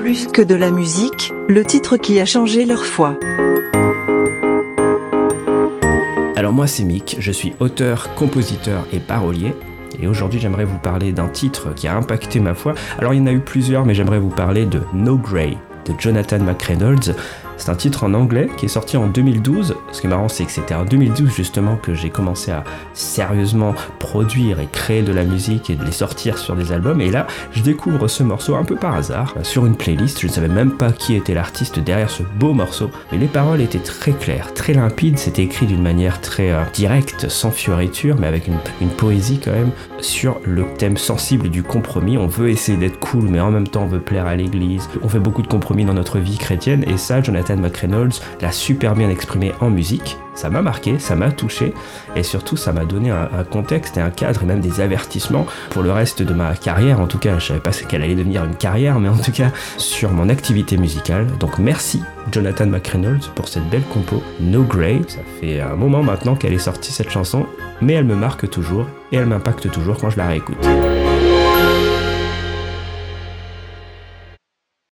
Plus que de la musique, le titre qui a changé leur foi. Alors moi c'est Mick, je suis auteur, compositeur et parolier. Et aujourd'hui j'aimerais vous parler d'un titre qui a impacté ma foi. Alors il y en a eu plusieurs mais j'aimerais vous parler de No Grey de Jonathan McReynolds. C'est un titre en anglais qui est sorti en 2012. Ce qui est marrant, c'est que c'était en 2012 justement que j'ai commencé à sérieusement produire et créer de la musique et de les sortir sur des albums. Et là, je découvre ce morceau un peu par hasard sur une playlist. Je ne savais même pas qui était l'artiste derrière ce beau morceau. Mais les paroles étaient très claires, très limpides. C'était écrit d'une manière très euh, directe, sans fioriture, mais avec une, une poésie quand même sur le thème sensible du compromis. On veut essayer d'être cool, mais en même temps on veut plaire à l'église. On fait beaucoup de compromis dans notre vie chrétienne. Et ça, Jonathan McReynolds l'a super bien exprimé en musique. Ça m'a marqué, ça m'a touché et surtout ça m'a donné un, contexte et un cadre et même des avertissements pour le reste de ma carrière. En tout cas, je savais pas qu'elle allait devenir une carrière, mais en tout cas sur mon activité musicale. Donc merci Jonathan McReynolds pour cette belle compo No Grey. Ça fait un moment maintenant qu'elle est sortie cette chanson, mais elle me marque toujours et elle m'impacte toujours quand je la réécoute.